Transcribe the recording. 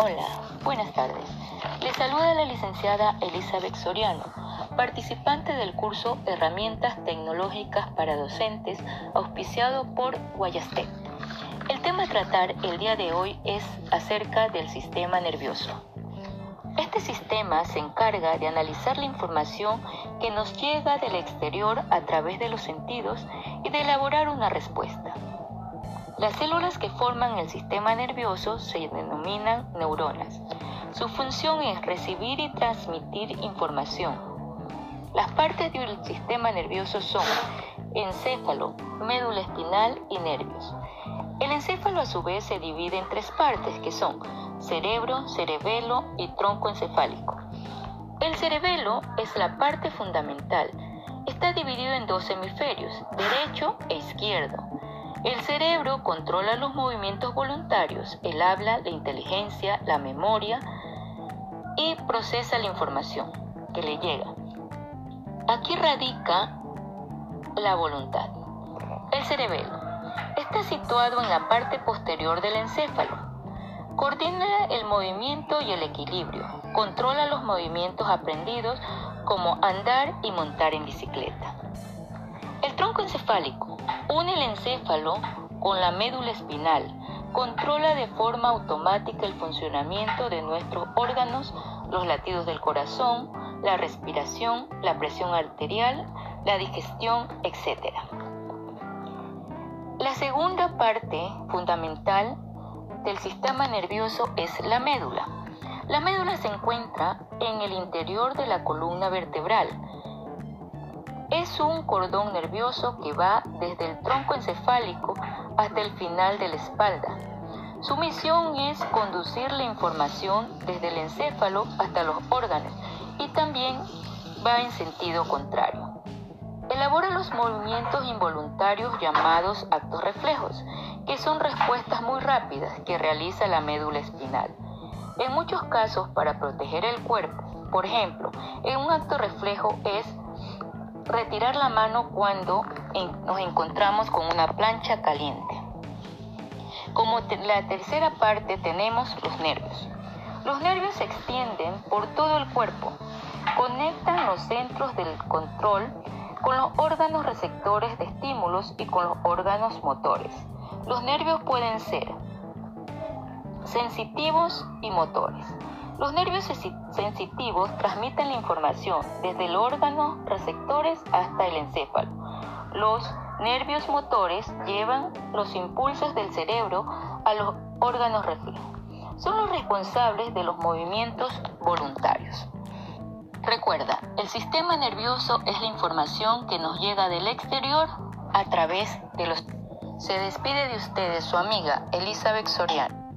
Hola, buenas tardes. Les saluda la licenciada Elizabeth Soriano, participante del curso Herramientas Tecnológicas para Docentes, auspiciado por Guayastec. El tema a tratar el día de hoy es acerca del sistema nervioso. Este sistema se encarga de analizar la información que nos llega del exterior a través de los sentidos y de elaborar una respuesta. Las células que forman el sistema nervioso se denominan neuronas. Su función es recibir y transmitir información. Las partes del sistema nervioso son encéfalo, médula espinal y nervios. El encéfalo a su vez se divide en tres partes que son cerebro, cerebelo y tronco encefálico. El cerebelo es la parte fundamental. Está dividido en dos hemisferios, derecho e izquierdo. El cerebro controla los movimientos voluntarios, el habla, la inteligencia, la memoria y procesa la información que le llega. Aquí radica la voluntad. El cerebelo está situado en la parte posterior del encéfalo. Coordina el movimiento y el equilibrio. Controla los movimientos aprendidos como andar y montar en bicicleta. Encefálico une el encéfalo con la médula espinal. Controla de forma automática el funcionamiento de nuestros órganos, los latidos del corazón, la respiración, la presión arterial, la digestión, etc. La segunda parte fundamental del sistema nervioso es la médula. La médula se encuentra en el interior de la columna vertebral, es un cordón nervioso que va desde el tronco encefálico hasta el final de la espalda. Su misión es conducir la información desde el encéfalo hasta los órganos y también va en sentido contrario. Elabora los movimientos involuntarios llamados actos reflejos, que son respuestas muy rápidas que realiza la médula espinal. En muchos casos para proteger el cuerpo, por ejemplo, en un acto reflejo es retirar la mano cuando nos encontramos con una plancha caliente. Como la tercera parte tenemos los nervios. Los nervios se extienden por todo el cuerpo, conectan los centros del control con los órganos receptores de estímulos y con los órganos motores. Los nervios pueden ser sensitivos y motores. Los nervios sensitivos transmiten la información desde el órgano receptores hasta el encéfalo. Los nervios motores llevan los impulsos del cerebro a los órganos reflejos. Son los responsables de los movimientos voluntarios. Recuerda, el sistema nervioso es la información que nos llega del exterior a través de los... Se despide de ustedes su amiga Elizabeth Soriano.